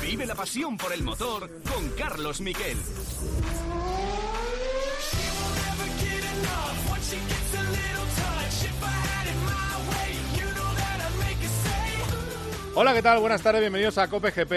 Vive la pasión por el motor con Carlos Miquel. Hola, ¿qué tal? Buenas tardes, bienvenidos a Cope GP.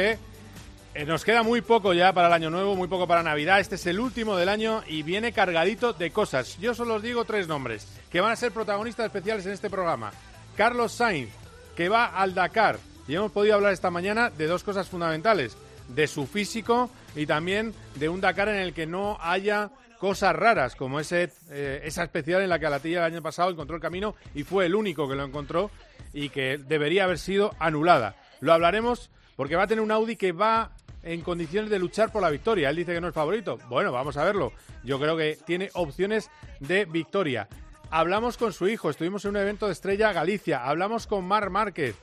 Eh, nos queda muy poco ya para el año nuevo, muy poco para Navidad. Este es el último del año y viene cargadito de cosas. Yo solo os digo tres nombres que van a ser protagonistas especiales en este programa. Carlos Sainz, que va al Dakar. Y hemos podido hablar esta mañana de dos cosas fundamentales. De su físico y también de un Dakar en el que no haya cosas raras, como ese, eh, esa especial en la que Alatilla el año pasado encontró el camino y fue el único que lo encontró y que debería haber sido anulada. Lo hablaremos porque va a tener un Audi que va en condiciones de luchar por la victoria. Él dice que no es favorito. Bueno, vamos a verlo. Yo creo que tiene opciones de victoria. Hablamos con su hijo, estuvimos en un evento de Estrella Galicia, hablamos con Mar Márquez.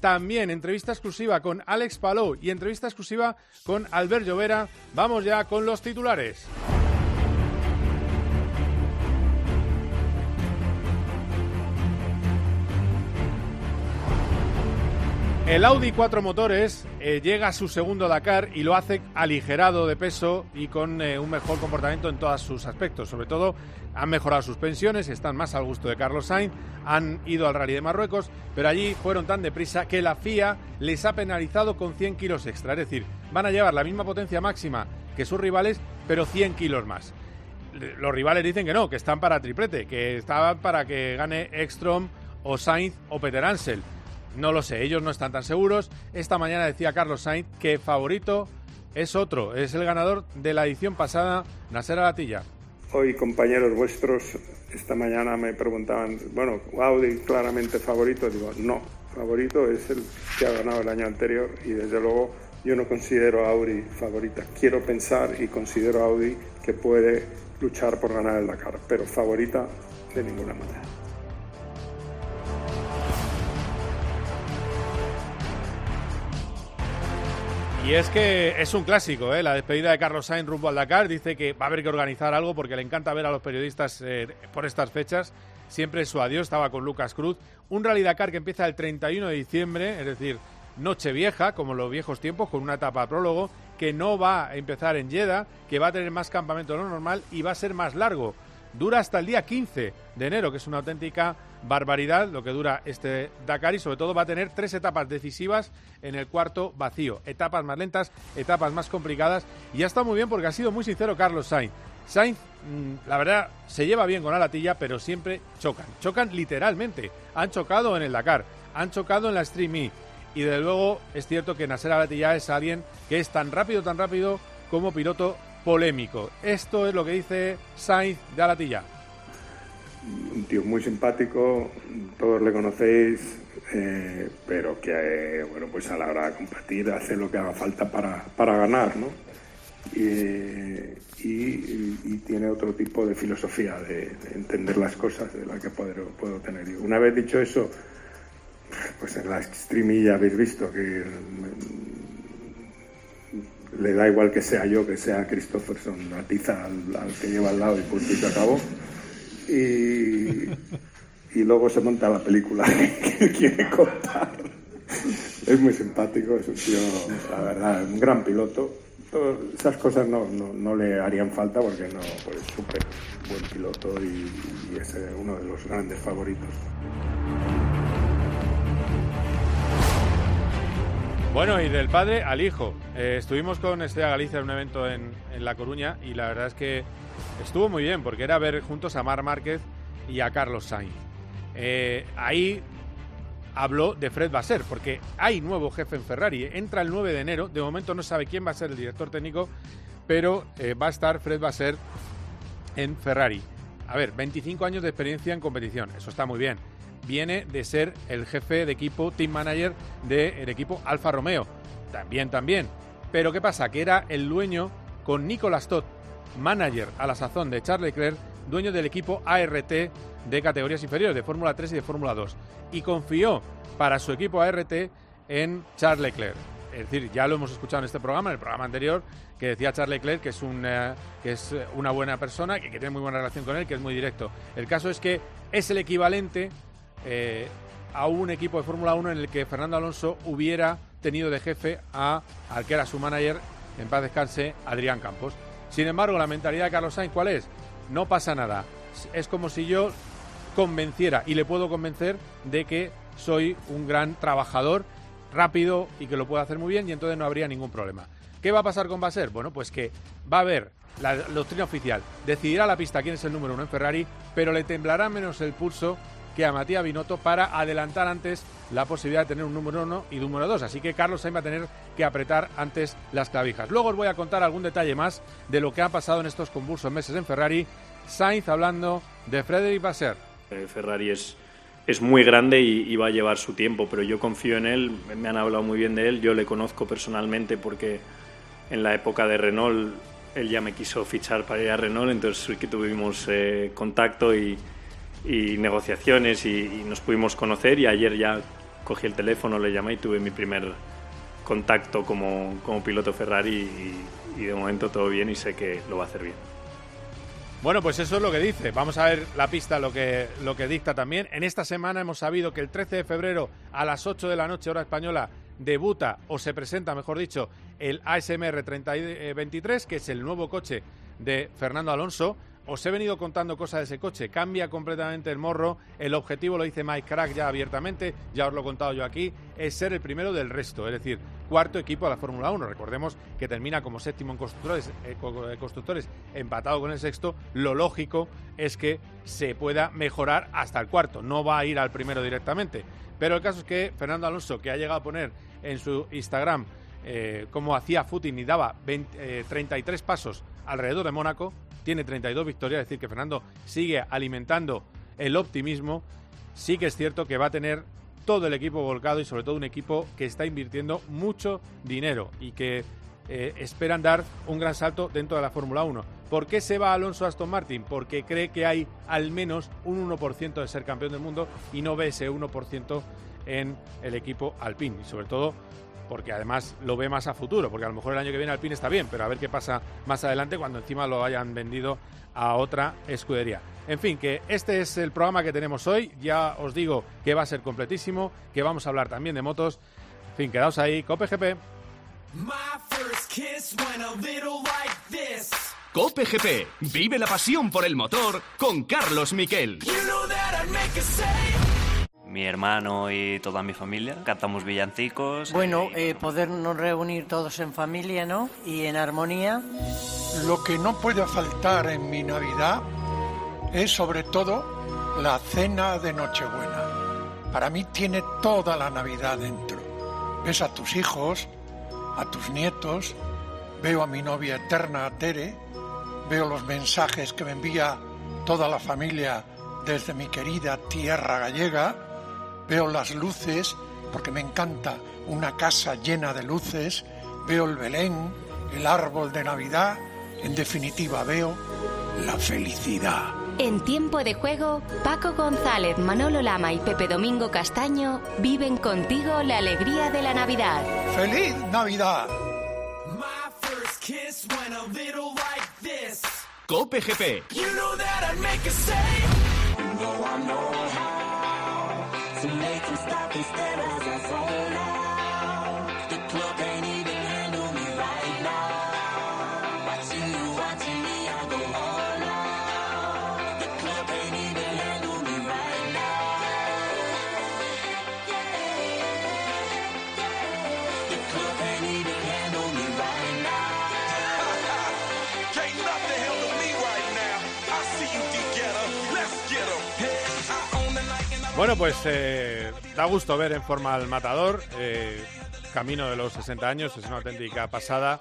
También entrevista exclusiva con Alex Palou y entrevista exclusiva con Albert Llovera. Vamos ya con los titulares. El Audi 4 motores eh, llega a su segundo Dakar y lo hace aligerado de peso y con eh, un mejor comportamiento en todos sus aspectos. Sobre todo han mejorado sus pensiones, están más al gusto de Carlos Sainz, han ido al Rally de Marruecos, pero allí fueron tan deprisa que la FIA les ha penalizado con 100 kilos extra. Es decir, van a llevar la misma potencia máxima que sus rivales, pero 100 kilos más. Los rivales dicen que no, que están para triplete, que estaban para que gane Ekstrom o Sainz o Peter Ansel no lo sé, ellos no están tan seguros. Esta mañana decía Carlos Sainz que favorito es otro, es el ganador de la edición pasada, Nasser Alatilla. Hoy compañeros vuestros esta mañana me preguntaban, bueno, Audi claramente favorito, digo, no, favorito es el que ha ganado el año anterior y desde luego yo no considero a Audi favorita. Quiero pensar y considero a Audi que puede luchar por ganar el Dakar, pero favorita de ninguna manera. Y es que es un clásico, ¿eh? la despedida de Carlos Sainz rumbo al Dakar. Dice que va a haber que organizar algo porque le encanta ver a los periodistas eh, por estas fechas. Siempre su adiós estaba con Lucas Cruz. Un Rally Dakar que empieza el 31 de diciembre, es decir, noche vieja, como los viejos tiempos, con una etapa prólogo, que no va a empezar en Jeddah, que va a tener más campamento de lo normal y va a ser más largo. Dura hasta el día 15 de enero, que es una auténtica barbaridad lo que dura este Dakar y sobre todo va a tener tres etapas decisivas en el cuarto vacío. Etapas más lentas, etapas más complicadas y ya está muy bien porque ha sido muy sincero Carlos Sainz. Sainz, mm, la verdad, se lleva bien con Alatilla, pero siempre chocan. Chocan literalmente. Han chocado en el Dakar, han chocado en la Stream E. Y de luego es cierto que Nasser Alatilla es alguien que es tan rápido, tan rápido como piloto polémico. Esto es lo que dice Sainz de Alatilla un tío muy simpático, todos le conocéis, eh, pero que, bueno, pues a la hora de compartir hace lo que haga falta para, para ganar, ¿no? Y, tiene otro tipo de filosofía de, entender las cosas de la que puedo, puedo tener. Y una vez dicho eso, pues en la streamilla habéis visto que le da igual que sea yo, que sea Christopherson, la tiza al, que lleva al lado y punto y se acabó y, y luego se monta la película que quiere contar. Es muy simpático, es un tío, la verdad, un gran piloto. esas cosas no, no, le harían falta porque no, pues súper buen piloto y, es uno de los grandes favoritos. Bueno, y del padre al hijo. Eh, estuvimos con Estrella Galicia en un evento en, en La Coruña y la verdad es que estuvo muy bien porque era ver juntos a Mar Márquez y a Carlos Sainz. Eh, ahí habló de Fred Basser porque hay nuevo jefe en Ferrari. Entra el 9 de enero. De momento no sabe quién va a ser el director técnico, pero eh, va a estar Fred Basser en Ferrari. A ver, 25 años de experiencia en competición. Eso está muy bien. Viene de ser el jefe de equipo, team manager del equipo Alfa Romeo. También, también. Pero ¿qué pasa? Que era el dueño con Nicolas Todd, manager a la sazón de Charles Leclerc, dueño del equipo ART de categorías inferiores, de Fórmula 3 y de Fórmula 2. Y confió para su equipo ART en Charles Leclerc. Es decir, ya lo hemos escuchado en este programa, en el programa anterior, que decía Charles Leclerc que es, una, que es una buena persona, que, tiene muy buena relación con él, que es muy directo. El caso es que es el equivalente eh, a un equipo de Fórmula 1 en el que Fernando Alonso hubiera tenido de jefe a, al que era su manager, en paz descanse, Adrián Campos. Sin embargo, la mentalidad de Carlos Sainz, ¿cuál es? No pasa nada. Es como si yo convenciera, y le puedo convencer, de que soy un gran trabajador, rápido y que lo puedo hacer muy bien, y entonces no habría ningún problema. ¿Qué va a pasar con Baser? Bueno, pues que va a haber la doctrina oficial. Decidirá la pista quién es el número uno en Ferrari, pero le temblará menos el pulso que a Matías Binotto para adelantar antes la posibilidad de tener un número uno y número dos. Así que Carlos Sainz va a tener que apretar antes las clavijas. Luego os voy a contar algún detalle más de lo que ha pasado en estos convulsos meses en Ferrari. Sainz hablando de Frederic Basser. Eh, Ferrari es, es muy grande y, y, va a llevar su tiempo, pero yo confío en él. Me han hablado muy bien de él. Yo le conozco personalmente porque en la época de Renault él ya me quiso fichar para ir a Renault, entonces sí que tuvimos eh, contacto y, y negociaciones y, y, nos pudimos conocer y ayer ya cogí el teléfono, le llamé y tuve mi primer contacto como, como piloto Ferrari y, y de momento todo bien y sé que lo va a hacer bien. Bueno, pues eso es lo que dice. Vamos a ver la pista, lo que, lo que dicta también. En esta semana hemos sabido que el 13 de febrero a las 8 de la noche, hora española, debuta o se presenta, mejor dicho, el ASMR 3023, que es el nuevo coche de Fernando Alonso. Os he venido contando cosas de ese coche. Cambia completamente el morro. El objetivo, lo dice Mike Crack ya abiertamente, ya os lo he contado yo aquí, es ser el primero del resto. Es decir, cuarto equipo de la Fórmula 1. Recordemos que termina como séptimo en constructores, eh, constructores, empatado con el sexto. Lo lógico es que se pueda mejorar hasta el cuarto. No va a ir al primero directamente. Pero el caso es que Fernando Alonso, que ha llegado a poner en su Instagram eh, cómo hacía footing y daba 20, eh, 33 pasos alrededor de Mónaco, tiene 32 victorias, es decir, que Fernando sigue alimentando el optimismo. Sí que es cierto que va a tener todo el equipo volcado y sobre todo un equipo que está invirtiendo mucho dinero y que eh, esperan dar un gran salto dentro de la Fórmula 1. ¿Por qué se va Alonso Aston Martin? Porque cree que hay al menos un 1% de ser campeón del mundo y no ve ese 1% en el equipo Alpine. Y sobre todo porque además lo ve más a futuro, porque a lo mejor el año que viene Alpine está bien, pero a ver qué pasa más adelante cuando encima lo hayan vendido a otra escudería. En fin, que este es el programa que tenemos hoy. Ya os digo que va a ser completísimo, que vamos a hablar también de motos. En fin, quedaos ahí, Cope GP. Cope GP, vive la pasión por el motor con Carlos Miquel. You know mi hermano y toda mi familia. Cantamos villancicos. Bueno, eh, podernos reunir todos en familia, ¿no? Y en armonía. Lo que no puede faltar en mi Navidad es sobre todo la cena de Nochebuena. Para mí tiene toda la Navidad dentro. Ves a tus hijos, a tus nietos, veo a mi novia eterna, Tere, veo los mensajes que me envía toda la familia desde mi querida tierra gallega, veo las luces, porque me encanta una casa llena de luces, veo el Belén, el árbol de Navidad, en definitiva veo la felicidad. En tiempo de juego, Paco González, Manolo Lama y Pepe Domingo Castaño viven contigo la alegría de la Navidad. ¡Feliz Navidad! Cope GP. You know to make them stop and stare Pues eh, da gusto ver en forma al matador. Eh, camino de los 60 años, es una auténtica pasada.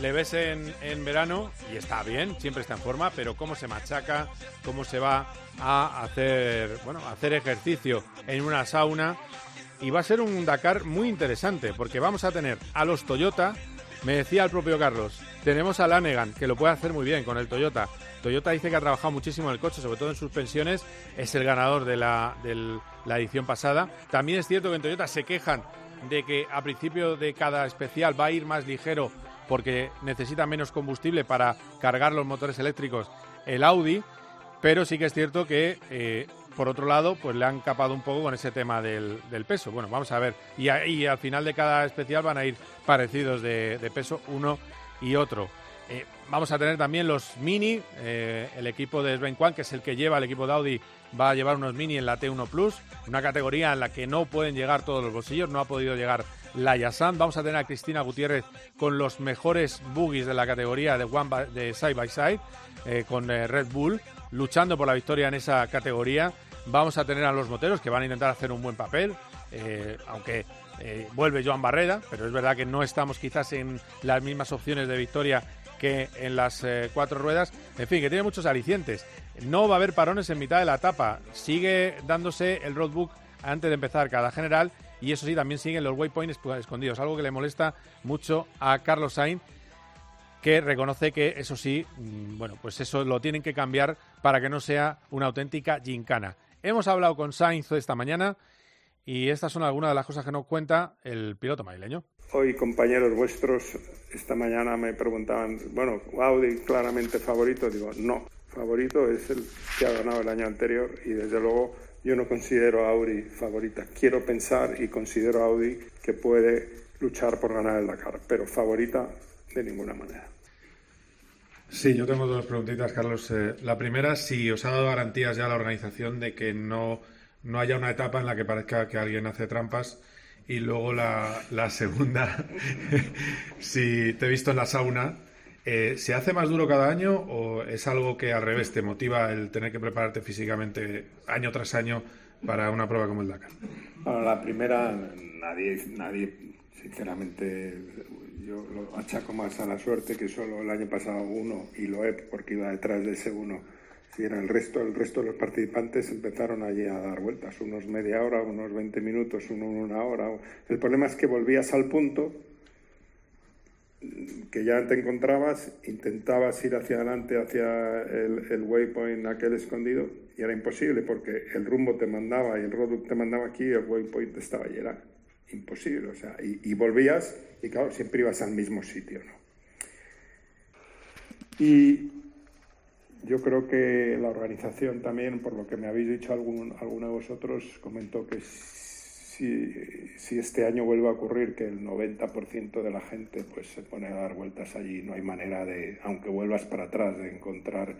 Le ves en, en, verano y está bien, siempre está en forma, pero cómo se machaca, cómo se va a hacer, bueno, a hacer ejercicio en una sauna. Y va a ser un Dakar muy interesante, porque vamos a tener a los Toyota, me decía el propio Carlos, tenemos a Lanegan, que lo puede hacer muy bien con el Toyota. Toyota dice que ha trabajado muchísimo en el coche, sobre todo en suspensiones, es el ganador de la, de la edición pasada. También es cierto que en Toyota se quejan de que a principio de cada especial va a ir más ligero porque necesita menos combustible para cargar los motores eléctricos el Audi, pero sí que es cierto que eh, por otro lado, pues le han capado un poco con ese tema del, peso. Bueno, vamos a ver. Y, al final de cada especial van a ir parecidos de, peso uno y otro. Eh, vamos a tener también los mini. eh, el equipo de Sven Kwan, que es el que lleva el equipo de Audi, va a llevar unos mini en la T1 Plus, una categoría en la que no pueden llegar todos los bolsillos, no ha podido llegar la Yasan. Vamos a tener a Cristina Gutiérrez con los mejores buggies de la categoría de, one by- de Side by Side, eh, con Red Bull, luchando por la victoria en esa categoría. Vamos a tener a los moteros que van a intentar hacer un buen papel, eh, aunque eh, vuelve Joan Barreda, pero es verdad que no estamos quizás en las mismas opciones de victoria que en las eh, cuatro ruedas. En fin, que tiene muchos alicientes. No va a haber parones en mitad de la etapa. Sigue dándose el roadbook antes de empezar cada general y eso sí, también siguen los waypoints escondidos, algo que le molesta mucho a Carlos Sainz que reconoce que eso sí, mm, bueno, pues eso lo tienen que cambiar para que no sea una auténtica gincana. Hemos hablado con Sainz esta mañana y estas son algunas de las cosas que nos cuenta el piloto madrileño. Hoy compañeros vuestros esta mañana me preguntaban, bueno, Audi claramente favorito, digo, no, favorito es el que ha ganado el año anterior y desde luego yo no considero a Audi favorita. Quiero pensar y considero a Audi que puede luchar por ganar el Dakar, pero favorita de ninguna manera. Sí, yo tengo dos preguntitas, Carlos. Eh, la primera, si os ha dado garantías ya la organización de que no, no haya una etapa en la que parezca que alguien hace trampas. Y luego la, la segunda, si te he visto en la sauna, eh, ¿se hace más duro cada año o es algo que al revés te motiva el tener que prepararte físicamente año tras año para una prueba como el Dakar? Bueno, la primera, nadie, nadie, sinceramente, yo lo achaco más a la suerte que solo el año pasado uno, y lo he porque iba detrás de ese uno. Si era el resto, el resto de los participantes empezaron allí a dar vueltas, unos media hora, unos 20 minutos, uno una hora. El problema es que volvías al punto que ya te encontrabas, intentabas ir hacia adelante, hacia el, el waypoint aquel escondido, y era imposible porque el rumbo te mandaba y el roadbook te mandaba aquí y el waypoint estaba allí. Era imposible, o sea, y, volvías y claro, siempre ibas al mismo sitio, ¿no? Y yo creo que la organización también, por lo que me habéis dicho algún, alguno de vosotros, comentó que si, si este año vuelve a ocurrir que el 90% de la gente pues se pone a dar vueltas allí, no hay manera de, aunque vuelvas para atrás, de encontrar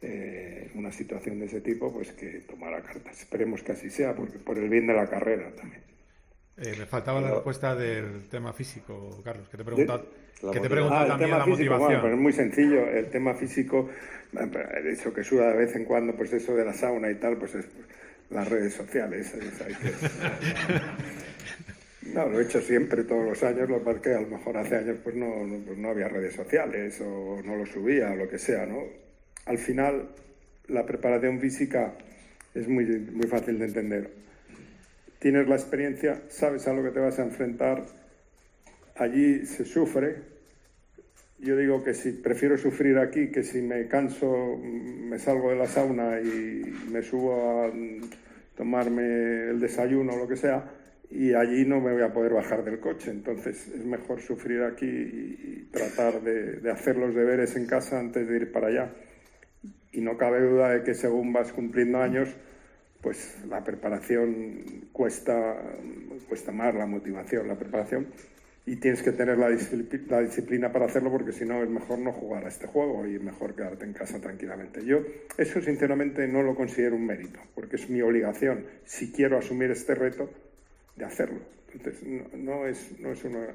eh, una situación de ese tipo, pues que tomara cartas. Esperemos que así sea, porque por el bien de la carrera también. Eh, me faltaba la Pero- respuesta del tema físico, Carlos, que te De- pregunta, que te pregunta Ah, el también tema la físico, motivación. bueno, pues es muy sencillo. El tema físico, de hecho que suda de vez en cuando, pues eso de la sauna y tal, pues es las redes sociales. que No, lo he hecho siempre, todos los años, lo que a lo mejor hace años pues no, no, pues no había redes sociales o no lo subía o lo que sea, ¿no? Al final, la preparación física es muy, muy fácil de entender. Tienes la experiencia, sabes a lo que te vas a enfrentar, allí se sufre. Yo digo que si prefiero sufrir aquí que si me canso, me salgo de la sauna y me subo a mm, tomarme el desayuno o lo que sea, y allí no me voy a poder bajar del coche. Entonces es mejor sufrir aquí y tratar de, de hacer los deberes en casa antes de ir para allá. Y no cabe duda de que según vas cumpliendo años, pues la preparación cuesta, cuesta más, la motivación, la preparación, y tienes que tener la, discipli- la disciplina para hacerlo porque si no es mejor no jugar a este juego y mejor quedarte en casa tranquilamente. Yo eso sinceramente no lo considero un mérito, porque es mi obligación, si quiero asumir este reto, de hacerlo. Entonces, no, es, no es una...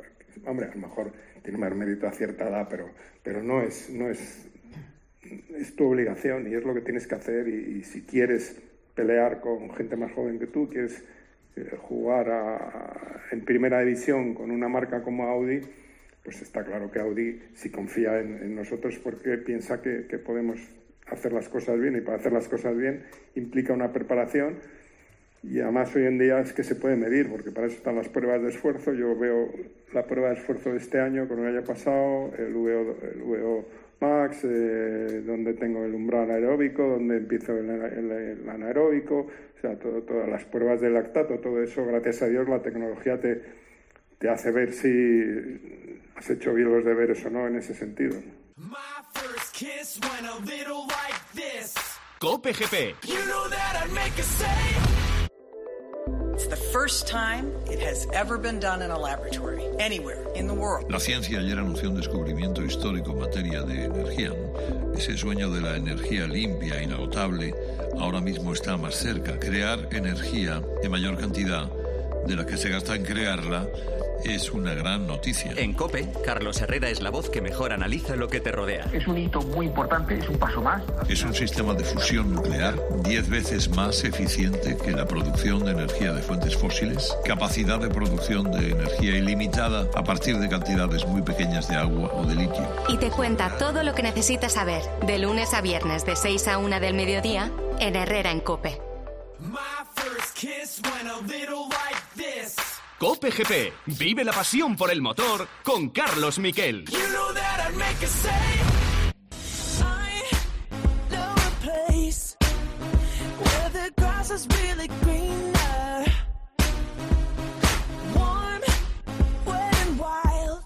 Hombre, a lo mejor tiene más mérito a cierta edad, pero, pero no es... No es es tu obligación y es lo que tienes que hacer y si quieres pelear con gente más joven que tú, quieres eh, jugar a- en primera división con una marca como Audi, pues está claro que Audi si confía en, nosotros porque piensa que, podemos hacer las cosas bien y para hacer las cosas bien implica una preparación y además hoy en día es que se puede medir, porque para eso están las pruebas de esfuerzo. Yo veo la prueba de esfuerzo de este año con el año pasado, el VO, el Max, eh, donde tengo el umbral aeróbico, donde empiezo el, el- el anaeróbico, o sea, todo- todas las pruebas de lactato, todo eso, gracias a Dios, la tecnología te, te hace ver si has hecho bien los deberes o no en ese sentido. My first kiss La ciencia ayer anunció un descubrimiento histórico en materia de energía. Ese sueño de la energía limpia, inagotable, ahora mismo está más cerca. Crear energía en mayor cantidad de la que se gasta en crearla es una gran noticia. En COPE, Carlos Herrera es la voz que mejor analiza lo que te rodea. Es un hito muy importante, es un paso más. Es un sistema de fusión nuclear 10 veces más eficiente que la producción de energía de fuentes fósiles, capacidad de producción de energía ilimitada a partir de cantidades muy pequeñas de agua o de litio. Y te cuenta todo lo que necesitas saber, de lunes a viernes de 6 a 1 del mediodía, en Herrera en Cope. My first kiss went a little like this. Cope GP. Vive la pasión por el motor con Carlos Miquel. You know that I'd make a save. I know a place where the grass is really greener. Warm, wet and wild.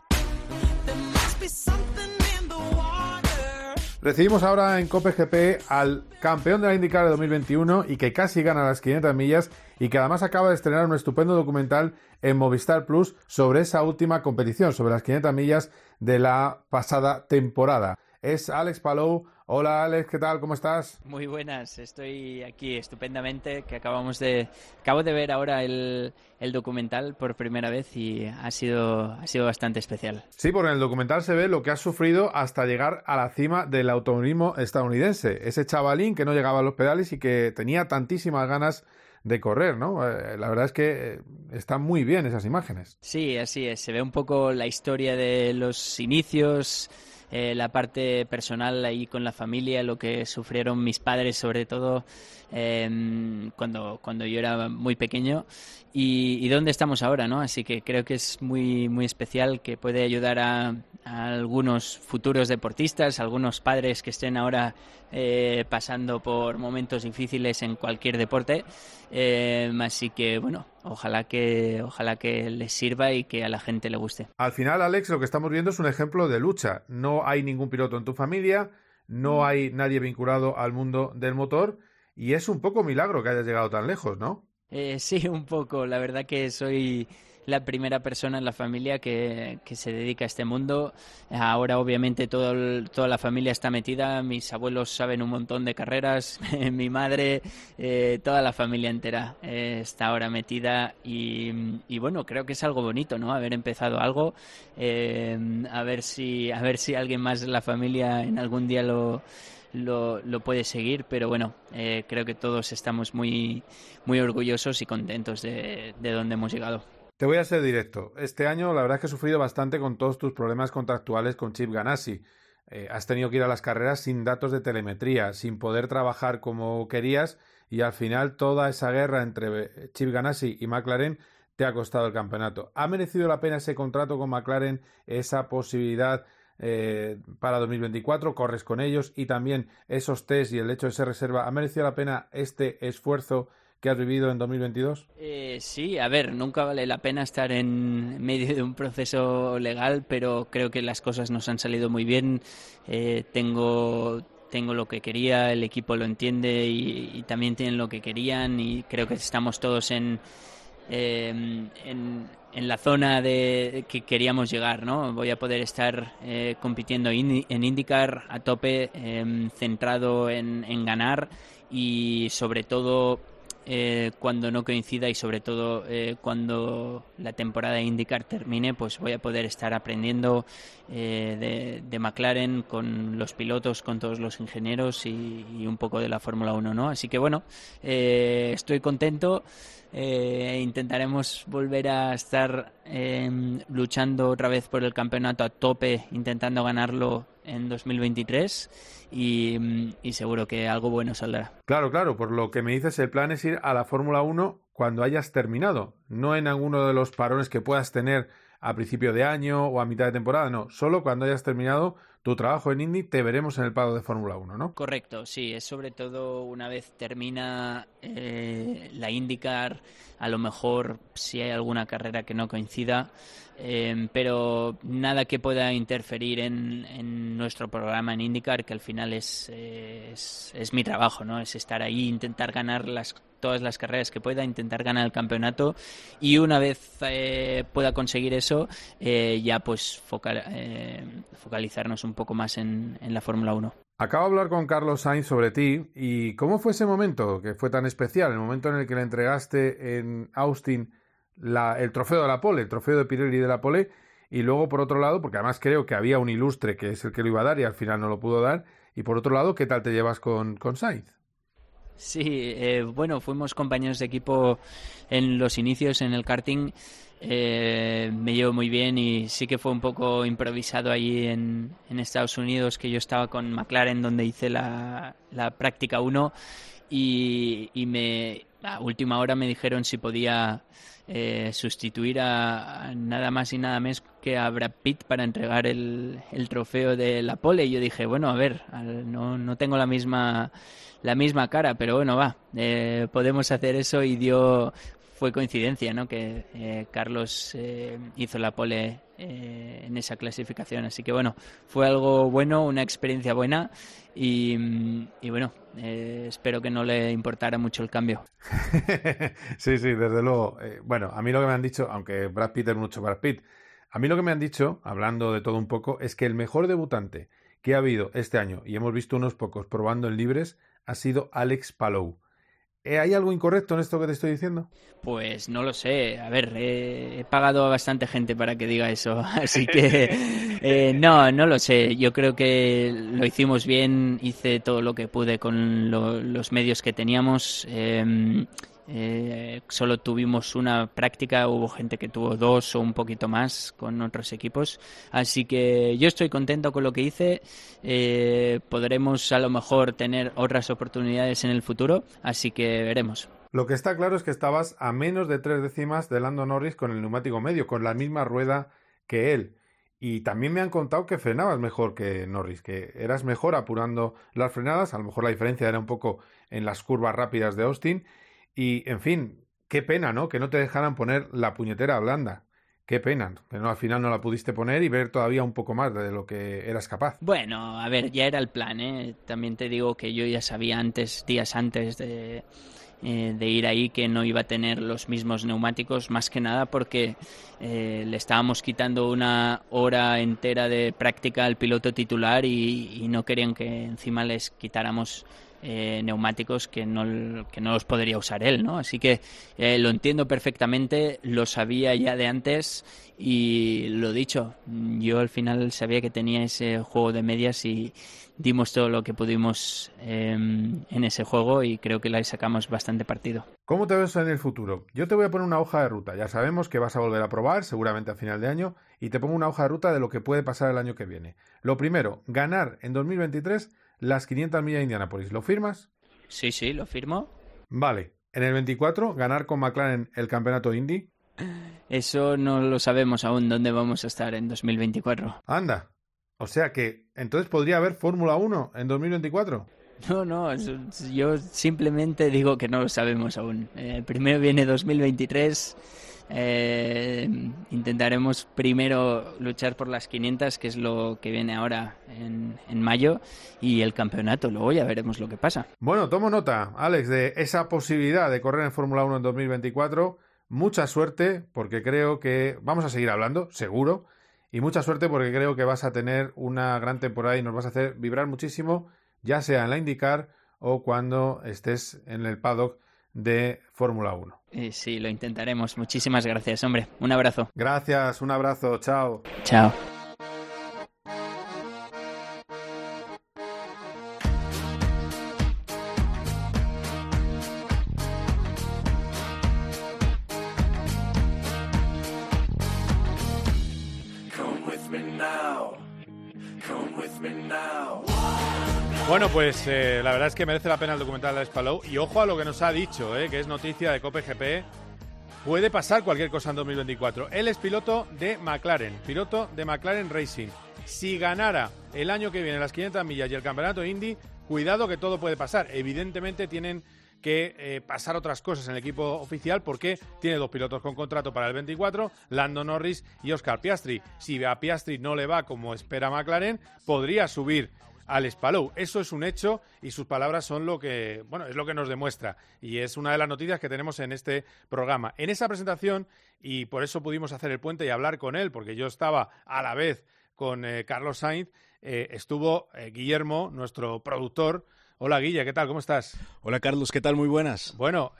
There must be something in the water. Recibimos ahora en Cope GP al campeón de la IndyCar de 2021 y que casi gana las 500 millas y que además acaba de estrenar un estupendo documental en Movistar Plus sobre esa última competición, sobre las 500 millas de la pasada temporada. Es Alex Palou. Hola Alex, ¿qué tal? ¿Cómo estás? Muy buenas, estoy aquí estupendamente, que acabamos de acabo de ver ahora el, el documental por primera vez y ha sido ha sido bastante especial. Sí, porque en el documental se ve lo que has sufrido hasta llegar a la cima del automovilismo estadounidense. Ese chavalín que no llegaba a los pedales y que tenía tantísimas ganas de correr, ¿no? Eh, la verdad es que eh, están muy bien esas imágenes. Sí, así es, se ve un poco la historia de los inicios, eh, la parte personal ahí con la familia, lo que sufrieron mis padres sobre todo eh, cuando, cuando yo era muy pequeño y, y dónde estamos ahora, ¿no? Así que creo que es muy, muy especial que puede ayudar a, a algunos futuros deportistas, algunos padres que estén ahora eh, pasando por momentos difíciles en cualquier deporte. Eh, así que bueno, ojalá que ojalá que les sirva y que a la gente le guste. Al final, Alex, lo que estamos viendo es un ejemplo de lucha. No hay ningún piloto en tu familia, no hay nadie vinculado al mundo del motor y es un poco milagro que hayas llegado tan lejos, ¿no? Eh, sí, un poco. La verdad que soy la primera persona en la familia que, que se dedica a este mundo. Ahora, obviamente, todo toda la familia está metida. Mis abuelos saben un montón de carreras. Mi madre, eh, toda la familia entera eh, está ahora metida. Y, y bueno, creo que es algo bonito, ¿no? Haber empezado algo. a ver si, a ver si alguien más de la familia en algún día lo lo, lo puede seguir, pero bueno, eh, creo que todos estamos muy, muy orgullosos y contentos de, de donde hemos llegado. Te voy a ser directo. Este año la verdad es que he sufrido bastante con todos tus problemas contractuales con Chip Ganassi. Eh, has tenido que ir a las carreras sin datos de telemetría, sin poder trabajar como querías y al final toda esa guerra entre Chip Ganassi y McLaren te ha costado el campeonato. ¿Ha merecido la pena ese contrato con McLaren, esa posibilidad eh, para 2024? Corres con ellos y también esos test y el hecho de ser reserva. ¿Ha merecido la pena este esfuerzo que has vivido en 2022? Eh, sí, a ver, nunca vale la pena estar en medio de un proceso legal, pero creo que las cosas nos han salido muy bien. Eh, tengo, tengo lo que quería, el equipo lo entiende y, y también tienen lo que querían y creo que estamos todos en, eh, en, en la zona de que queríamos llegar, ¿no? Voy a poder estar eh, compitiendo en IndyCar a tope, eh, centrado en, en ganar y sobre todo eh, cuando no coincida y sobre todo eh, cuando la temporada de IndyCar termine, pues voy a poder estar aprendiendo eh, de, McLaren con los pilotos, con todos los ingenieros y, un poco de la Fórmula 1, ¿no? Así que bueno, eh, estoy contento. Eh, intentaremos volver a estar eh, luchando otra vez por el campeonato a tope, intentando ganarlo en 2023 y, y seguro que algo bueno saldrá. Claro, claro, por lo que me dices, el plan es ir a la Fórmula 1 cuando hayas terminado, no en alguno de los parones que puedas tener a principio de año o a mitad de temporada, no, solo cuando hayas terminado tu trabajo en Indy, te veremos en el pado de Fórmula 1, ¿no? Correcto, sí, es sobre todo una vez termina eh, la IndyCar, a lo mejor si hay alguna carrera que no coincida, eh, pero nada que pueda interferir en, nuestro programa en IndyCar, que al final es, eh, es, es mi trabajo, ¿no? Es estar ahí, intentar ganar las todas las carreras que pueda, intentar ganar el campeonato y una vez eh, pueda conseguir eso, eh, ya pues focal- focalizarnos un poco más en, en la Fórmula 1. Acabo de hablar con Carlos Sainz sobre ti y cómo fue ese momento que fue tan especial, el momento en el que le entregaste en Austin la- el trofeo de la pole, el trofeo de Pirelli de la pole y luego por otro lado, porque además creo que había un ilustre que es el que lo iba a dar y al final no lo pudo dar, y por otro lado, ¿qué tal te llevas con, con Sainz? Sí, eh, bueno, fuimos compañeros de equipo en los inicios en el karting. eh, me llevo muy bien y sí que fue un poco improvisado allí en, Estados Unidos, que yo estaba con McLaren donde hice la, la práctica 1 y, y me, a última hora me dijeron si podía eh, sustituir a, nada más y nada menos que a Brad Pitt para entregar el, el trofeo de la pole. Y yo dije, bueno, a ver, no, no tengo la misma, la misma cara, pero bueno, va, eh, podemos hacer eso y dio, fue coincidencia, ¿no? Que eh, Carlos eh, hizo la pole en esa clasificación. Así que bueno, fue algo bueno, una experiencia buena y, mm, y bueno, espero que no le importara mucho el cambio. sí, sí, desde luego. Bueno, a mí lo que me han dicho, aunque Brad Pitt es mucho Brad Pitt, a mí lo que me han dicho, hablando de todo un poco, es que el mejor debutante que ha habido este año, y hemos visto unos pocos probando en libres, ha sido Alex Palou. Eh, ¿Hay algo incorrecto en esto que te estoy diciendo? Pues no lo sé. A ver, eh, he pagado a bastante gente para que diga eso. Así que eh, no, no lo sé. Yo creo que lo hicimos bien. Hice todo lo que pude con lo- los medios que teníamos. Eh, eh, solo tuvimos una práctica, hubo gente que tuvo dos o un poquito más con otros equipos. Así que yo estoy contento con lo que hice. Eh, podremos a lo mejor tener otras oportunidades en el futuro. Así que veremos. Lo que está claro es que estabas a menos de tres décimas de Lando Norris con el neumático medio, con la misma rueda que él. Y también me han contado que frenabas mejor que Norris, que eras mejor apurando las frenadas. A lo mejor la diferencia era un poco en las curvas rápidas de Austin. Y, en fin, qué pena, ¿no? Que no te dejaran poner la puñetera blanda. Qué pena, que no, al final no la pudiste poner y ver todavía un poco más de lo que eras capaz. Bueno, a ver, ya era el plan, ¿eh? También te digo que yo ya sabía antes, días antes de, eh, de ir ahí, que no iba a tener los mismos neumáticos, más que nada porque eh, le estábamos quitando una hora entera de práctica al piloto titular y, y no querían que encima les quitáramos eh, neumáticos que no, que no los podría usar él, ¿no? Así que eh, lo entiendo perfectamente, lo sabía ya de antes y lo dicho, yo al final sabía que tenía ese juego de medias y dimos todo lo que pudimos eh, en ese juego y creo que le sacamos bastante partido. ¿Cómo te ves en el futuro? Yo te voy a poner una hoja de ruta. Ya sabemos que vas a volver a probar, seguramente a final de año, y te pongo una hoja de ruta de lo que puede pasar el año que viene. Lo primero, ganar en 2023 las 500 millas de Indianapolis. ¿Lo firmas? Sí, sí, lo firmo. Vale. En el 24, ganar con McLaren el campeonato Indy. Eso no lo sabemos aún dónde vamos a estar en 2024. Anda. O sea que entonces podría haber Fórmula 1 en 2024. No, no, yo simplemente digo que no lo sabemos aún. Eh, primero viene 2023. Eh, intentaremos primero luchar por las 500, que es lo que viene ahora en, en mayo, y el campeonato. Luego ya veremos lo que pasa. Bueno, tomo nota, Alex, de esa posibilidad de correr en Fórmula 1 en 2024. Mucha suerte, porque creo que vamos a seguir hablando, seguro. Y mucha suerte porque creo que vas a tener una gran temporada y nos vas a hacer vibrar muchísimo, ya sea en la IndyCar o cuando estés en el paddock de Fórmula 1. Eh, sí, lo intentaremos. Muchísimas gracias, hombre. Un abrazo. Gracias, un abrazo, chao. Chao. Come with me now. Come with me now. Bueno, pues eh, la verdad es que merece la pena el documental de Alex Palou. Y ojo a lo que nos ha dicho, eh, que es noticia de COPE Puede pasar cualquier cosa en 2024. Él es piloto de McLaren, piloto de McLaren Racing. Si ganara el año que viene las 500 millas y el campeonato Indy, cuidado que todo puede pasar. Evidentemente tienen que eh, pasar otras cosas en el equipo oficial porque tiene dos pilotos con contrato para el 24, Lando Norris y Oscar Piastri. Si a Piastri no le va como espera McLaren, podría subir al Spalou. Eso es un hecho y sus palabras son lo que, bueno, es lo que nos demuestra y es una de las noticias que tenemos en este programa. En esa presentación y por eso pudimos hacer el puente y hablar con él porque yo estaba a la vez con eh, Carlos Sainz, eh, estuvo eh, Guillermo, nuestro productor. Hola Guille, ¿qué tal? ¿Cómo estás? Hola Carlos, ¿qué tal? Muy buenas. Bueno,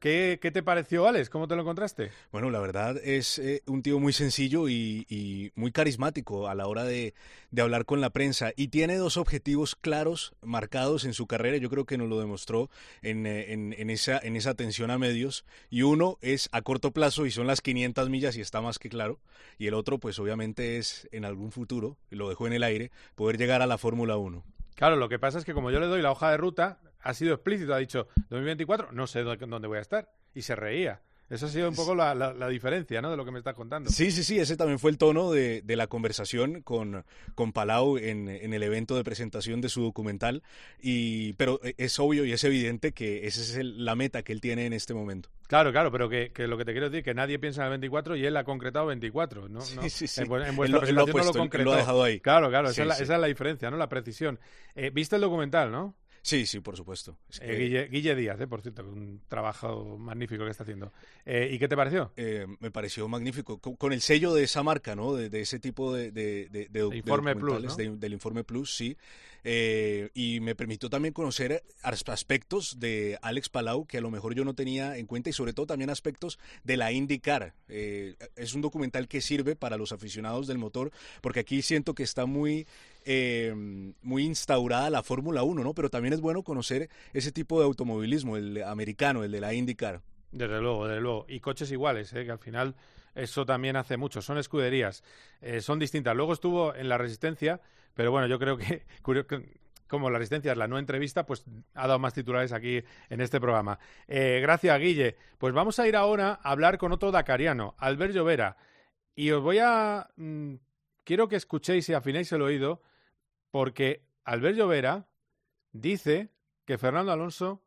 ¿qué, qué te pareció Alex? ¿Cómo te lo encontraste? Bueno, la verdad es eh, un tío muy sencillo y, y muy carismático a la hora de, de hablar con la prensa y tiene dos objetivos claros marcados en su carrera. Yo creo que nos lo demostró en, eh, en, en esa, en esa atención a medios. Y uno es a corto plazo y son las 500 millas y está más que claro. Y el otro, pues obviamente es en algún futuro, lo dejó en el aire, poder llegar a la Fórmula 1. Claro, lo que pasa es que como yo le doy la hoja de ruta, ha sido explícito, ha dicho 2024, no sé dó- dónde voy a estar. Y se reía. Eso ha sido un poco la, la- la diferencia, ¿no? De lo que me estás contando. Sí, sí, sí, ese también fue el tono de, de la conversación con, con Palau en, en el evento de presentación de su documental. Y, pero es obvio y es evidente que esa es el- la meta que él tiene en este momento. Claro, claro, pero que, que lo que te quiero decir que nadie piensa en el 24 y él ha concretado 24, ¿no? Sí, sí, sí. En, en Él vuestra lo- él lo ha presentación no puesto, lo concretó. ha dejado ahí. Claro, claro, esa, Sí, es la, sí. esa es la diferencia, ¿no? La precisión. Eh, ¿Viste el documental, no? Sí, sí, por supuesto. Es Eh, Guille, Guille Díaz, eh, por cierto, un trabajo magnífico que está haciendo. Eh, ¿Y qué te pareció? Eh, me pareció magnífico. Con, con el sello de esa marca, ¿no? De, de ese tipo de, de, de- de- Informe Plus, del Informe Plus, sí. Eh, y me permitió también conocer as- aspectos de Alex Palau que a lo mejor yo no tenía en cuenta y sobre todo también aspectos de la IndyCar. Eh, es un documental que sirve para los aficionados del motor porque aquí siento que está muy eh, muy instaurada la Fórmula 1, ¿no? Pero también es bueno conocer ese tipo de automovilismo, el americano, el de la IndyCar. Desde luego, desde luego. Y coches iguales, ¿eh? que al final eso también hace mucho. Son escuderías, son distintas. Luego estuvo en la Resistencia, pero bueno, yo creo que, como la Resistencia es la no entrevista, pues ha dado más titulares aquí en este programa. Eh, gracias, Guille. Pues vamos a ir ahora a hablar con otro dacariano, Albert Llovera. Y os voy a... mm, quiero que escuchéis y afinéis el oído, porque Albert Llovera dice que Fernando Alonso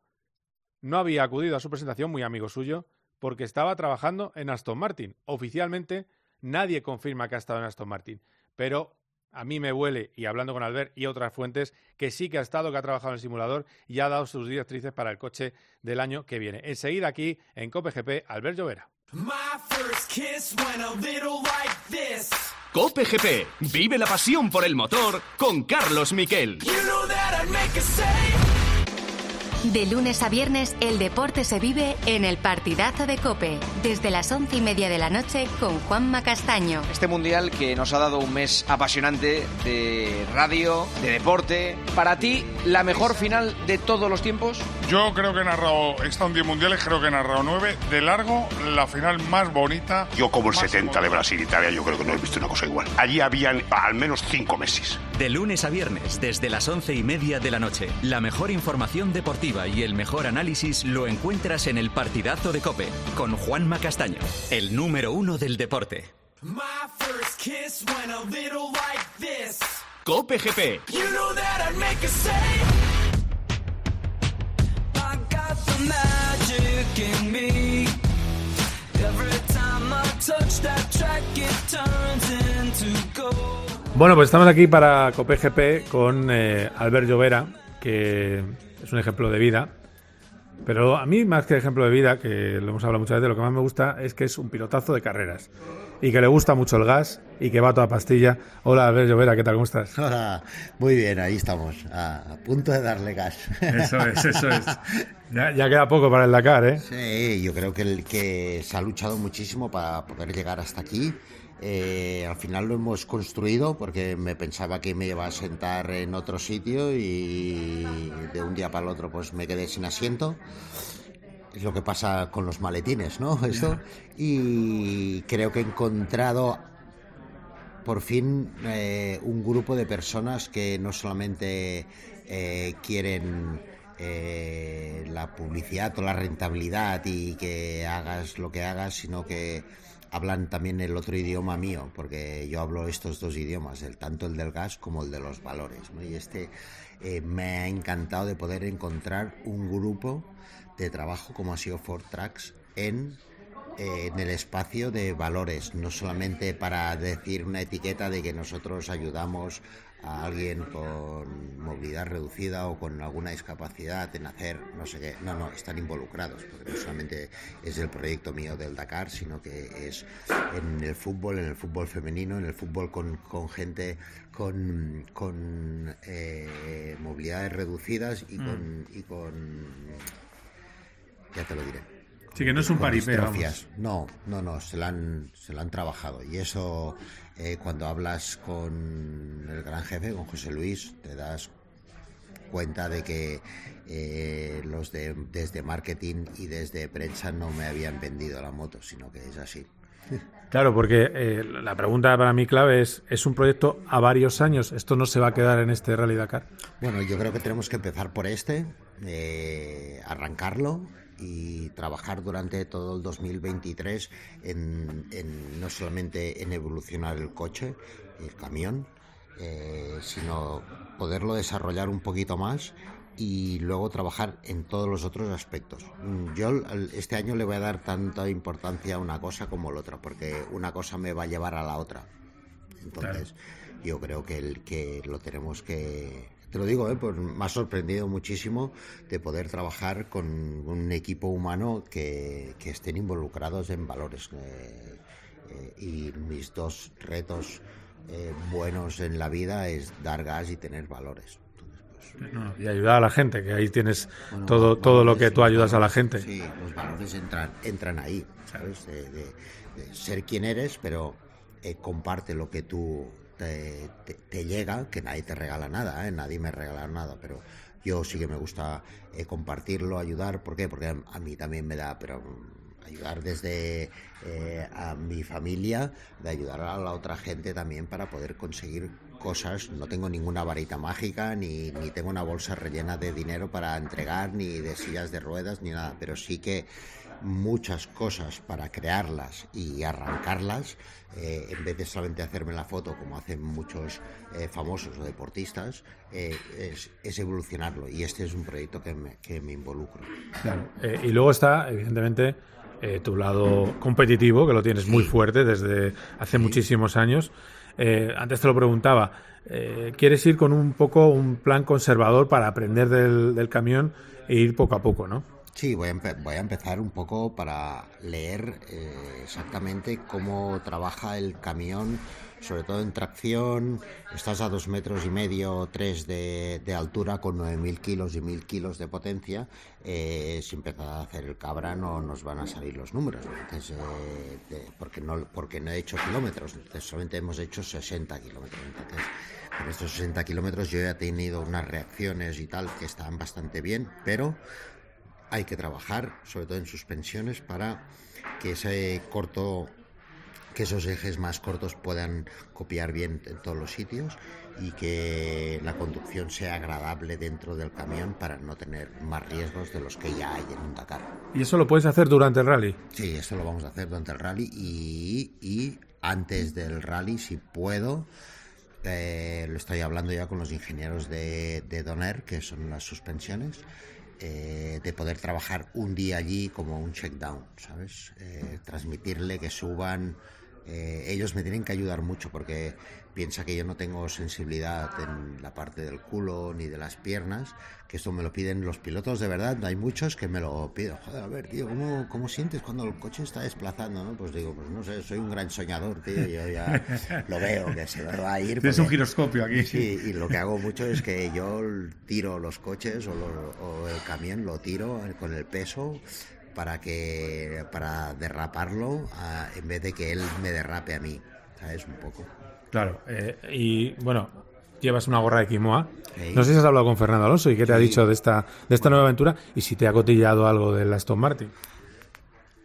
no había acudido a su presentación, muy amigo suyo, porque estaba trabajando en Aston Martin. Oficialmente nadie confirma que ha estado en Aston Martin, pero a mí me huele, y hablando con Albert y otras fuentes, que sí que ha estado, que ha trabajado en el simulador y ha dado sus directrices para el coche del año que viene. Enseguida aquí en COPGP, Albert Llovera. Like this. Cope GP. Vive la pasión por el motor con Carlos Miquel. You know De lunes a viernes, el deporte se vive en el partidazo de Cope, desde las once y media de la noche con Juanma Castaño. Este mundial que nos ha dado un mes apasionante de radio, de deporte. Para ti, la mejor final de todos los tiempos. Yo creo que he narrado, he estado en 10 mundiales, creo que he narrado 9. De largo, la final más bonita. Yo como el más 70 de Brasil Italia, yo creo que no he visto una cosa igual. Allí habían al menos cinco Messis. De lunes a viernes, desde las once y media de la noche, la mejor información deportiva y el mejor análisis lo encuentras en el partidazo de Cope, con Juanma Castaño, el número uno del deporte. My first kiss went a little like this. Cope GP. You know Bueno, pues estamos aquí para COPGP con eh, Albert Llovera, que es un ejemplo de vida. Pero a mí, más que ejemplo de vida, que lo hemos hablado muchas veces, lo que más me gusta es que es un pilotazo de carreras. Y que le gusta mucho el gas y que va a toda pastilla. Hola, Albert Llovera, ¿qué tal? ¿Cómo estás? Hola, muy bien, ahí estamos, a, a punto de darle gas. Eso es, eso es. Ya, ya queda poco para el Dakar, ¿eh? Sí, yo creo que, el, que se ha luchado muchísimo para poder llegar hasta aquí. Eh, al final lo hemos construido porque me pensaba que me iba a sentar en otro sitio y de un día para el otro pues me quedé sin asiento. Es lo que pasa con los maletines, ¿no? Esto. Y creo que he encontrado por fin eh, un grupo de personas que no solamente eh, quieren eh, la publicidad o la rentabilidad y que hagas lo que hagas, sino que hablan también el otro idioma mío, porque yo hablo estos dos idiomas, el, tanto el del gas como el de los valores. ¿no? Y este me ha encantado de poder encontrar un grupo de trabajo como ha sido Ford Tracks en, eh, en el espacio de valores, no solamente para decir una etiqueta de que nosotros ayudamos a alguien con movilidad reducida o con alguna discapacidad en hacer no sé qué. No, no, están involucrados, porque no solamente es el proyecto mío del Dakar, sino que es en el fútbol, en el fútbol femenino, en el fútbol con, con gente con, con eh, movilidades reducidas y Mm. con, y con... Ya te lo diré. Sí, que no es un paripé. No, no, no, se la han, se la han trabajado. Y eso, eh, cuando hablas con el gran jefe, con José Luis, te das cuenta de que eh, los de desde marketing y desde prensa no me habían vendido la moto, sino que es así. Claro, porque eh, la pregunta para mí clave es, ¿es un proyecto a varios años? ¿Esto no se va a quedar en este Rally Dakar? Bueno, yo creo que tenemos que empezar por este, eh, arrancarlo y trabajar durante todo el 2023 en, en no solamente en evolucionar el coche, el camión, eh, sino poderlo desarrollar un poquito más y luego trabajar en todos los otros aspectos. Yo este año le voy a dar tanta importancia a una cosa como la otra, porque una cosa me va a llevar a la otra. Entonces, yo creo que, el, que lo tenemos que... Te lo digo, ¿eh? pues me ha sorprendido muchísimo de poder trabajar con un equipo humano que, que estén involucrados en valores. eh, eh, y mis dos retos eh, buenos en la vida es dar gas y tener valores. No, y ayudar a la gente, que ahí tienes Bueno, todo, todo lo que tú ayudas a la gente. Sí, los valores entran, entran ahí, ¿sabes? De, de- de ser quien eres, pero eh, comparte lo que tú te, llega, que nadie te regala nada, ¿eh? nadie me regala nada, pero yo sí que me gusta eh, compartirlo, ayudar, ¿por qué? Porque a, a mí también me da, pero mm, ayudar desde eh, a mi familia, de ayudar a la otra gente también para poder conseguir cosas. No tengo ninguna varita mágica, ni, ni tengo una bolsa rellena de dinero para entregar, ni de sillas de ruedas, ni nada, pero sí que muchas cosas para crearlas y arrancarlas, eh, en vez de solamente hacerme la foto como hacen muchos eh, famosos o deportistas, eh, es, es evolucionarlo. Y este es un proyecto que me, que me involucro. Claro. Y luego está, evidentemente, tu lado competitivo, que lo tienes muy fuerte desde hace muchísimos años. Antes te lo preguntaba, ¿quieres ir con un poco un plan conservador para aprender del, del camión e ir poco a poco, no? Sí, voy a, empezar un poco para leer eh, exactamente cómo trabaja el camión, sobre todo en tracción. Estás a dos metros y medio tres de, altura con 9.000 kilos y 1.000 kilos de potencia. Eh, si empieza a hacer el cabra no nos van a salir los números, eh, porque, no, he hecho kilómetros, solamente hemos hecho 60 kilómetros. Entonces, con estos 60 kilómetros yo he tenido unas reacciones y tal que están bastante bien, pero hay que trabajar, sobre todo en suspensiones, para que ese corto, que esos ejes más cortos puedan copiar bien en todos los sitios y que la conducción sea agradable dentro del camión para no tener más riesgos de los que ya hay en un Dakar. ¿Y eso lo puedes hacer durante el rally? Sí, esto lo vamos a hacer durante el rally y, y antes del rally, si puedo. eh, lo estoy hablando ya con los ingenieros de, de Doner, que son las suspensiones, eh, de poder trabajar un día allí como un check-down, ¿sabes? Eh, transmitirle que suban. Eh, ellos me tienen que ayudar mucho porque piensa que yo no tengo sensibilidad en la parte del culo ni de las piernas, que esto me lo piden los pilotos de verdad, hay muchos que me lo piden. Joder, a ver, tío, ¿cómo, cómo sientes cuando el coche está desplazando? ¿no? Pues digo, pues no sé, soy un gran soñador, tío, yo ya lo veo que se me va a ir. Porque- un giroscopio aquí. Sí, y lo que hago mucho es que yo tiro los coches o, lo- o el camión, lo tiro con el peso para que para derraparlo ah, en vez de que él me derrape a mí, ¿sabes? Un poco. Claro. eh, y bueno, llevas una gorra de quimoa. Sí. No sé si has hablado con Fernando Alonso y qué te ha dicho de esta, de esta nueva aventura y si te ha cotillado algo del Aston Martin.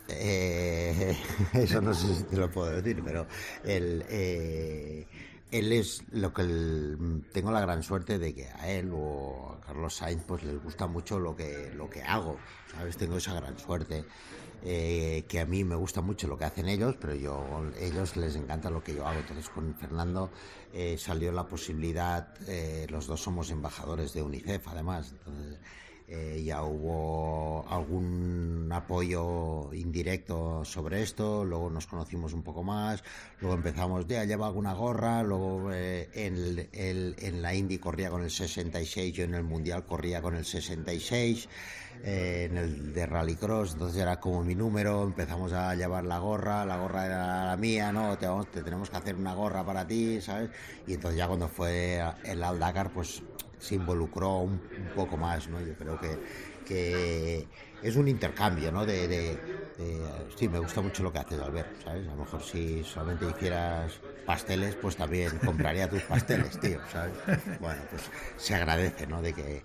Eh, eso no sé si te lo puedo decir, pero el, eh, él es lo que el- tengo la gran suerte de que a él o a Carlos Sainz pues les gusta mucho lo que lo que hago, ¿sabes? Tengo esa gran suerte. eh, que a mí me gusta mucho lo que hacen ellos, pero yo ellos les encanta lo que yo hago. Entonces con Fernando eh, salió la posibilidad, eh, los dos somos embajadores de UNICEF además, eh, ya hubo algún apoyo indirecto sobre esto, luego nos conocimos un poco más, luego empezamos, ya lleva alguna gorra, luego eh, en, el- en la Indy corría con el 66, yo en el Mundial corría con el 66, eh, en el de Rallycross, entonces era como mi número, empezamos a llevar la gorra, la gorra era la mía, ¿no? Te, te tenemos que hacer una gorra para ti, ¿sabes? Y entonces ya cuando fue el Al Dakar, pues se involucró un, un poco más, ¿no? Yo creo que, que es un intercambio, ¿no? De, sí, me gusta mucho lo que haces, Albert, ¿sabes? A lo mejor si solamente hicieras pasteles, pues también compraría tus pasteles, tío, ¿sabes? Bueno, pues se agradece, ¿no? De que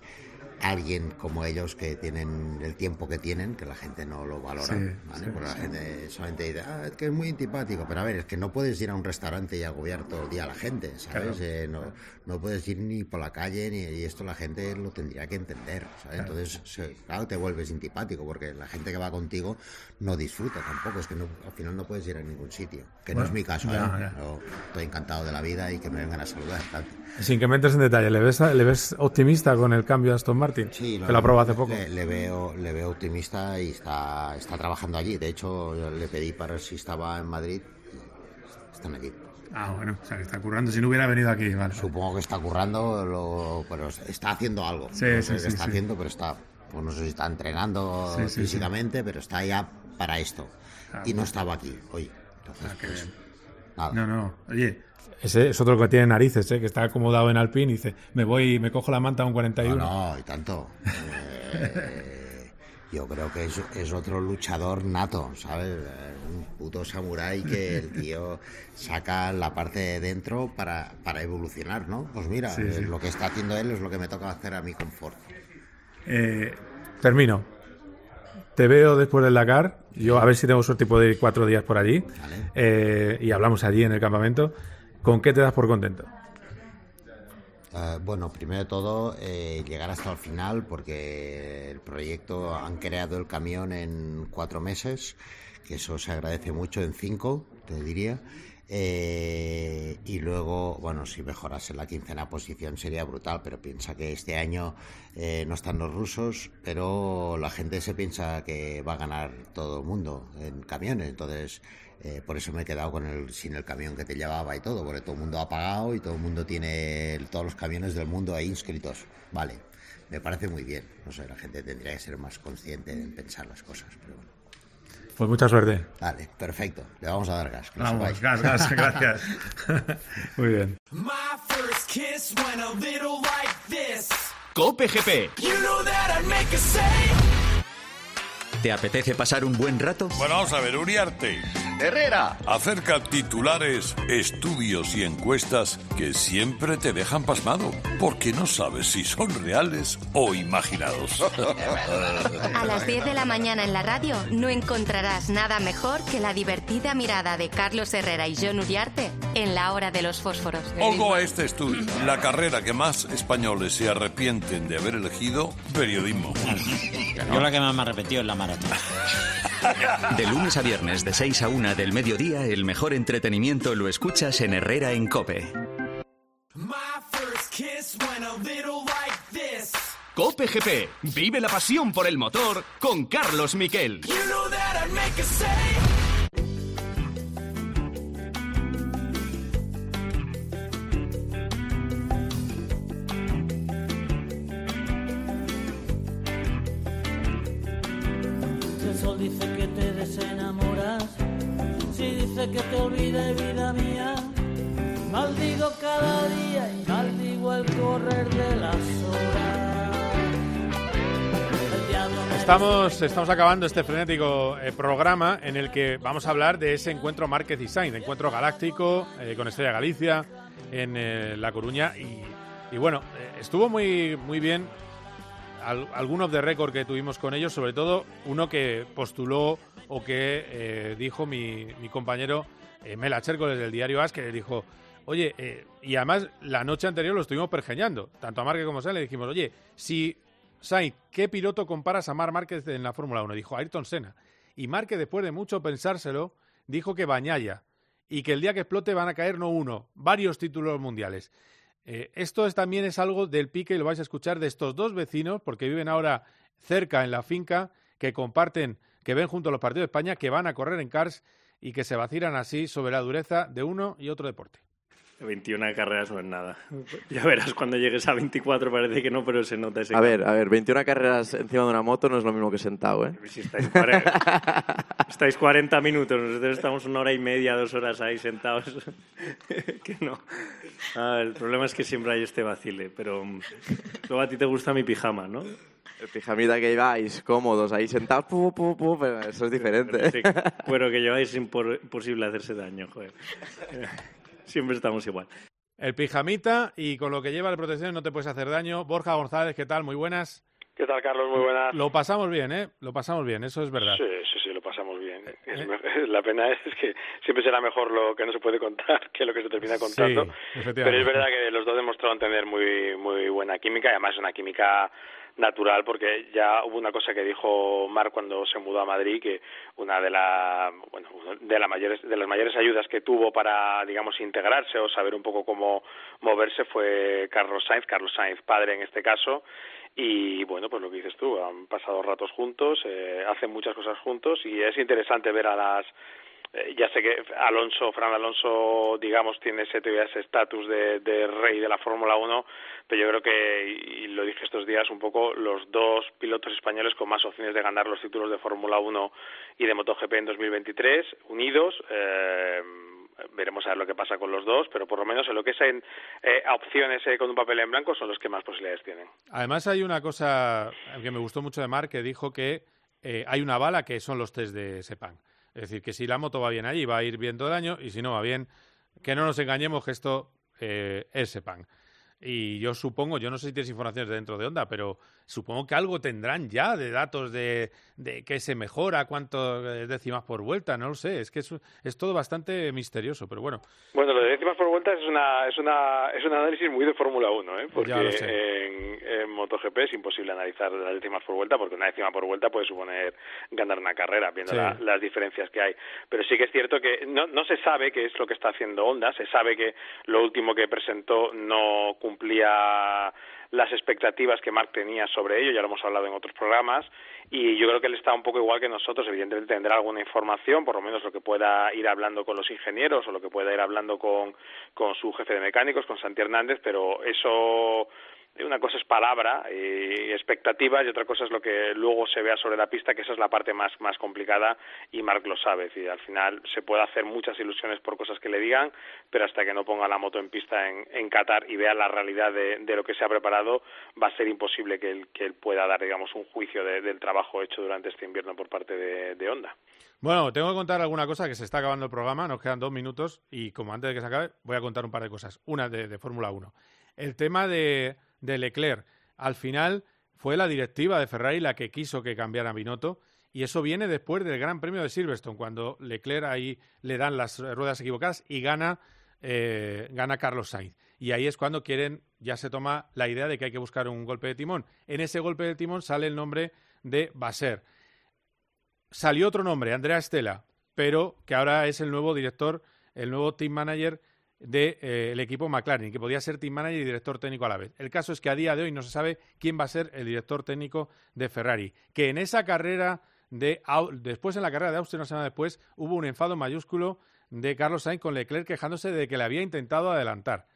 alguien como ellos que tienen el tiempo que tienen, que la gente no lo valora, Sí, ¿vale? sí, Porque la sí. gente solamente dice, ah, es que es muy antipático, pero a ver, es que no puedes ir a un restaurante y agobiar todo el día a la gente, ¿sabes? Claro. Eh, no, no puedes ir ni por la calle, ni y esto la gente lo tendría que entender, ¿sabes? Claro. Entonces, claro, te vuelves antipático, porque la gente que va contigo no disfruta tampoco, es que no, al final no puedes ir a ningún sitio, que no Bueno, es mi caso, ya, ¿eh? ya. Yo estoy encantado de la vida y que me vengan a saludar, tanto. Sin que me entres en detalle, ¿le ves, ¿le ves optimista con el cambio a Aston Martin? Sí, que lo aprobó hace poco. Le, le veo, le veo optimista y está, está trabajando allí. De hecho, le pedí para ver si estaba en Madrid. Están allí. Ah, bueno, o sea, que está currando. Si no hubiera venido aquí, vale. Supongo que está currando, lo- pero está haciendo algo. Sí, no sí, sé qué sí, está sí. haciendo, pero está, pues no sé si está entrenando Sí, sí, sí. físicamente, pero está ya para esto. Ah, y no estaba aquí hoy. Entonces, pues, nada. No, no. Oye, ese es otro que tiene narices, ¿eh? que está acomodado en Alpine y dice, me voy, me cojo la manta a un 41. No, no, y tanto. Eh, yo creo que es, es otro luchador nato, ¿sabes? Un puto samurái que el tío saca la parte de dentro para, para evolucionar, ¿no? Pues mira, Sí, eh, sí. lo que está haciendo él es lo que me toca hacer a mí con Ford. Eh, termino. Te veo después del Dakar. Yo a ver si tengo suerte y puedo ir cuatro días por allí. Eh, y hablamos allí en el campamento. ¿Con qué te das por contento? Eh, bueno, primero de todo, eh, llegar hasta el final porque el proyecto han creado el camión en cuatro meses, que eso se agradece mucho, en cinco, te diría. Eh, y luego, bueno, si mejorase la quincena posición sería brutal, pero piensa que este año eh, no están los rusos, pero la gente se piensa que va a ganar todo el mundo en camiones, entonces eh, por eso me he quedado con el, sin el camión que te llevaba y todo, porque todo el mundo ha pagado y todo el mundo tiene todos los camiones del mundo ahí inscritos. Vale, me parece muy bien. No sé, la gente tendría que ser más consciente en pensar las cosas, pero bueno. Pues mucha suerte. Vale, perfecto. Le vamos a dar gas. Vamos, gas, gas, gracias. Muy bien. My first kiss went a little like this. Cope GP. You know that I'd make a say. ¿Te apetece pasar un buen rato? Bueno, vamos a ver, Uriarte. Herrera. Acerca titulares, estudios y encuestas que siempre te dejan pasmado, porque no sabes si son reales o imaginados. A las 10 de la mañana en la radio no encontrarás nada mejor que la divertida mirada de Carlos Herrera y John Uriarte en la hora de los fósforos. Ojo a este estudio. La carrera que más españoles se arrepienten de haber elegido, periodismo. Yo la que más me arrepentido es la maratón. De lunes a viernes de 6 a 1 del mediodía, el mejor entretenimiento lo escuchas en Herrera en Cope. My first kiss went a little like this. Cope GP. Vive la pasión por el motor con Carlos Miquel. You know that sol dice que te desenamoras, si dice que te olvide vida mía, maldigo cada día y maldigo el correr de las horas. Estamos, estamos acabando este frenético eh, programa en el que vamos a hablar de ese encuentro Márquez y Sainz, encuentro galáctico eh, con Estrella Galicia en eh, La Coruña. Y, y bueno, eh, estuvo muy, muy bien al- algunos de récord que tuvimos con ellos, sobre todo uno que postuló o que eh, dijo mi, compañero eh, Mela Chércoles del diario As, que dijo, Oye, eh, y además la noche anterior lo estuvimos pergeñando, tanto a Márquez como a Sainz, le dijimos, oye, si Sainz, ¿qué piloto comparas a Mar Márquez en la Fórmula 1? Dijo Ayrton Senna. Y Márquez, después de mucho pensárselo, dijo que Bañaya y que el día que explote van a caer no uno, varios títulos mundiales. Eh, esto es, también es algo del pique y lo vais a escuchar de estos dos vecinos, porque viven ahora cerca en la finca, que comparten, que ven junto a los partidos de España, que van a correr en cars y que se vacilan así sobre la dureza de uno y otro deporte. 21 carreras no es nada. Ya verás cuando llegues a 24 parece que no, pero se nota ese A ver, a ver, 21 carreras encima de una moto no es lo mismo que sentado, ¿eh? Si estáis, 40, estáis 40 minutos, nosotros estamos una hora y media, dos horas ahí sentados. que no. Ah, el problema es que siempre hay este vacile, pero mm, luego a ti te gusta mi pijama, ¿no? El pijamita que lleváis cómodos ahí sentados, pu, pu, pu, pero eso es diferente. Ese cuero que lleváis es imposible hacerse daño, joder. Siempre estamos igual. El pijamita y con lo que lleva de protección no te puedes hacer daño. Borja González, ¿qué tal? Muy buenas. ¿Qué tal, Carlos? Muy buenas. Lo pasamos bien, ¿eh? Lo pasamos bien, eso es verdad. Sí, sí, sí, lo pasamos bien. Es me- la pena es que siempre será mejor lo que no se puede contar que lo que se termina contando. Sí, efectivamente. Pero es verdad que los dos demostraron tener muy, muy buena química y además una química natural porque ya hubo una cosa que dijo Mar cuando se mudó a Madrid que una de la bueno de las mayores de las mayores ayudas que tuvo para digamos integrarse o saber un poco cómo moverse fue Carlos Sainz Carlos Sainz padre en este caso. Y bueno pues lo que dices tú han pasado ratos juntos eh, hacen muchas cosas juntos y es interesante ver a las ya sé que Alonso, Fran Alonso, digamos, tiene ese estatus de, de rey de la Fórmula 1, pero yo creo que, y lo dije estos días un poco, los dos pilotos españoles con más opciones de ganar los títulos de Fórmula 1 y de MotoGP en 2023, unidos, eh, veremos a ver lo que pasa con los dos, pero por lo menos en lo que es en eh, opciones eh, con un papel en blanco son los que más posibilidades tienen. Además hay una cosa que me gustó mucho de Marc que dijo que eh, hay una bala que son los test de Sepang. Es decir, que si la moto va bien allí va a ir bien todo año y si no va bien, que no nos engañemos que esto eh, es Sepang. Y yo supongo, yo no sé si tienes informaciones de dentro de Honda, pero supongo que algo tendrán ya de datos de, de qué se mejora, cuántas eh, décimas por vuelta, no lo sé. Es que es, es todo bastante misterioso, pero bueno. Bueno, lo de décimas por vuelta es una es una es un análisis muy de Fórmula 1, ¿eh? porque Ya lo sé. en, en MotoGP es imposible analizar las décimas por vuelta porque una décima por vuelta puede suponer ganar una carrera viendo Sí. la- las diferencias que hay. Pero sí que es cierto que no, no se sabe qué es lo que está haciendo Honda, se sabe que lo último que presentó no cumplía las expectativas que Mark tenía sobre ello, ya lo hemos hablado en otros programas, y yo creo que él está un poco igual que nosotros, evidentemente tendrá alguna información, por lo menos lo que pueda ir hablando con los ingenieros o lo que pueda ir hablando con, con su jefe de mecánicos, con Santi Hernández, pero eso una cosa es palabra y expectativas y otra cosa es lo que luego se vea sobre la pista, que esa es la parte más, más complicada y Marc lo sabe. Decir, al final se puede hacer muchas ilusiones por cosas que le digan, pero hasta que no ponga la moto en pista en, en Qatar y vea la realidad de, lo que se ha preparado, va a ser imposible que él, que él pueda dar, digamos, un juicio de- del trabajo hecho durante este invierno por parte de, de Honda. Bueno, tengo que contar alguna cosa que se está acabando el programa, nos quedan dos minutos y como antes de que se acabe voy a contar un par de cosas. Una de, de Fórmula 1. El tema de, de Leclerc. Al final fue la directiva de Ferrari la que quiso que cambiara Binotto y eso viene después del Gran Premio de Silverstone, cuando Leclerc ahí le dan las ruedas equivocadas y gana, eh, gana Carlos Sainz. Y ahí es cuando quieren, ya se toma la idea de que hay que buscar un golpe de timón. En ese golpe de timón sale el nombre de Basser salió otro nombre, Andrea Estela, pero que ahora es el nuevo director, el nuevo team manager del equipo McLaren, que podía ser team manager y director técnico a la vez. El caso es que a día de hoy no se sabe quién va a ser el director técnico de Ferrari, que en esa carrera de después en la carrera de Austria una semana después hubo un enfado mayúsculo de Carlos Sainz con Leclerc quejándose de que le había intentado adelantar.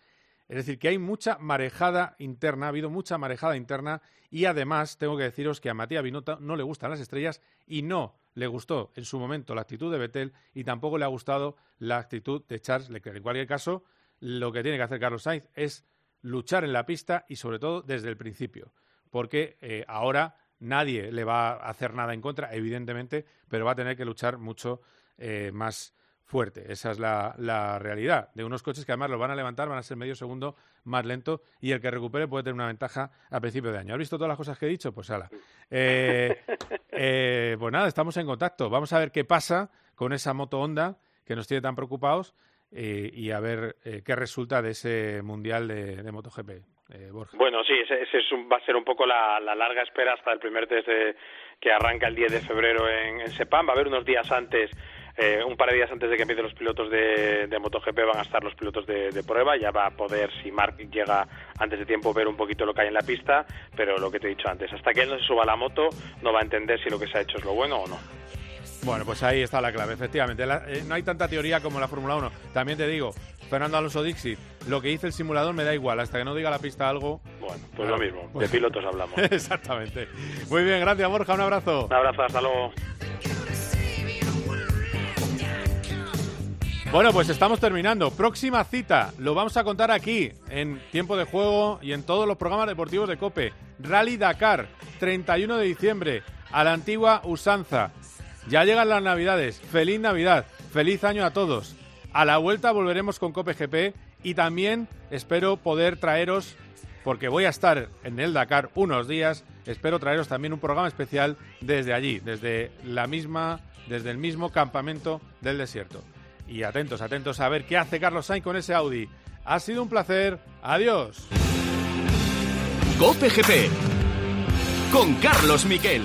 Es decir, que hay mucha marejada interna, ha habido mucha marejada interna y además tengo que deciros que a Matías Binotto no le gustan las estrellas y no le gustó en su momento la actitud de Vettel y tampoco le ha gustado la actitud de Charles Leclerc. En cualquier caso, lo que tiene que hacer Carlos Sainz es luchar en la pista y sobre todo desde el principio, porque eh, ahora nadie le va a hacer nada en contra, evidentemente, pero va a tener que luchar mucho eh, más fuerte. Esa es la, la realidad de unos coches que además lo van a levantar, van a ser medio segundo más lento y el que recupere puede tener una ventaja a principio de año. ¿Has visto todas las cosas que he dicho? Pues ala. Eh, eh, pues nada, estamos en contacto. Vamos a ver qué pasa con esa moto Honda que nos tiene tan preocupados eh, y a ver eh, qué resulta de ese Mundial de, de MotoGP. Eh. Bueno, sí, ese, ese es un- va a ser un poco la, la larga espera hasta el primer test de- que arranca el 10 de febrero en, en Sepang. Va a haber unos días antes, eh, un par de días antes de que empiecen los pilotos de, de MotoGP, van a estar los pilotos de, de prueba. Ya va a poder, si Mark llega antes de tiempo, ver un poquito lo que hay en la pista. Pero lo que te he dicho antes, hasta que él no se suba a la moto, no va a entender si lo que se ha hecho es lo bueno o no. Bueno, pues ahí está la clave, efectivamente. La- eh, no hay tanta teoría como la Fórmula 1. También te digo, Fernando Alonso Dixit, lo que dice el simulador me da igual, hasta que no diga la pista algo. Bueno, pues lo mismo, de pilotos hablamos. Exactamente. Muy bien, gracias Borja, un abrazo. Un abrazo, hasta luego. Bueno, pues estamos terminando. Próxima cita, lo vamos a contar aquí, en Tiempo de Juego y en todos los programas deportivos de COPE. Rally Dakar, 31 de diciembre, a la antigua usanza. Ya llegan las Navidades. Feliz Navidad, feliz año a todos. A la vuelta volveremos con COPE GP y también espero poder traeros, porque voy a estar en el Dakar unos días, espero traeros también un programa especial desde allí, desde la misma, desde el mismo campamento del desierto. Y atentos, atentos a ver qué hace Carlos Sainz con ese Audi. Ha sido un placer. Adiós. Cope GP con Carlos Miquel.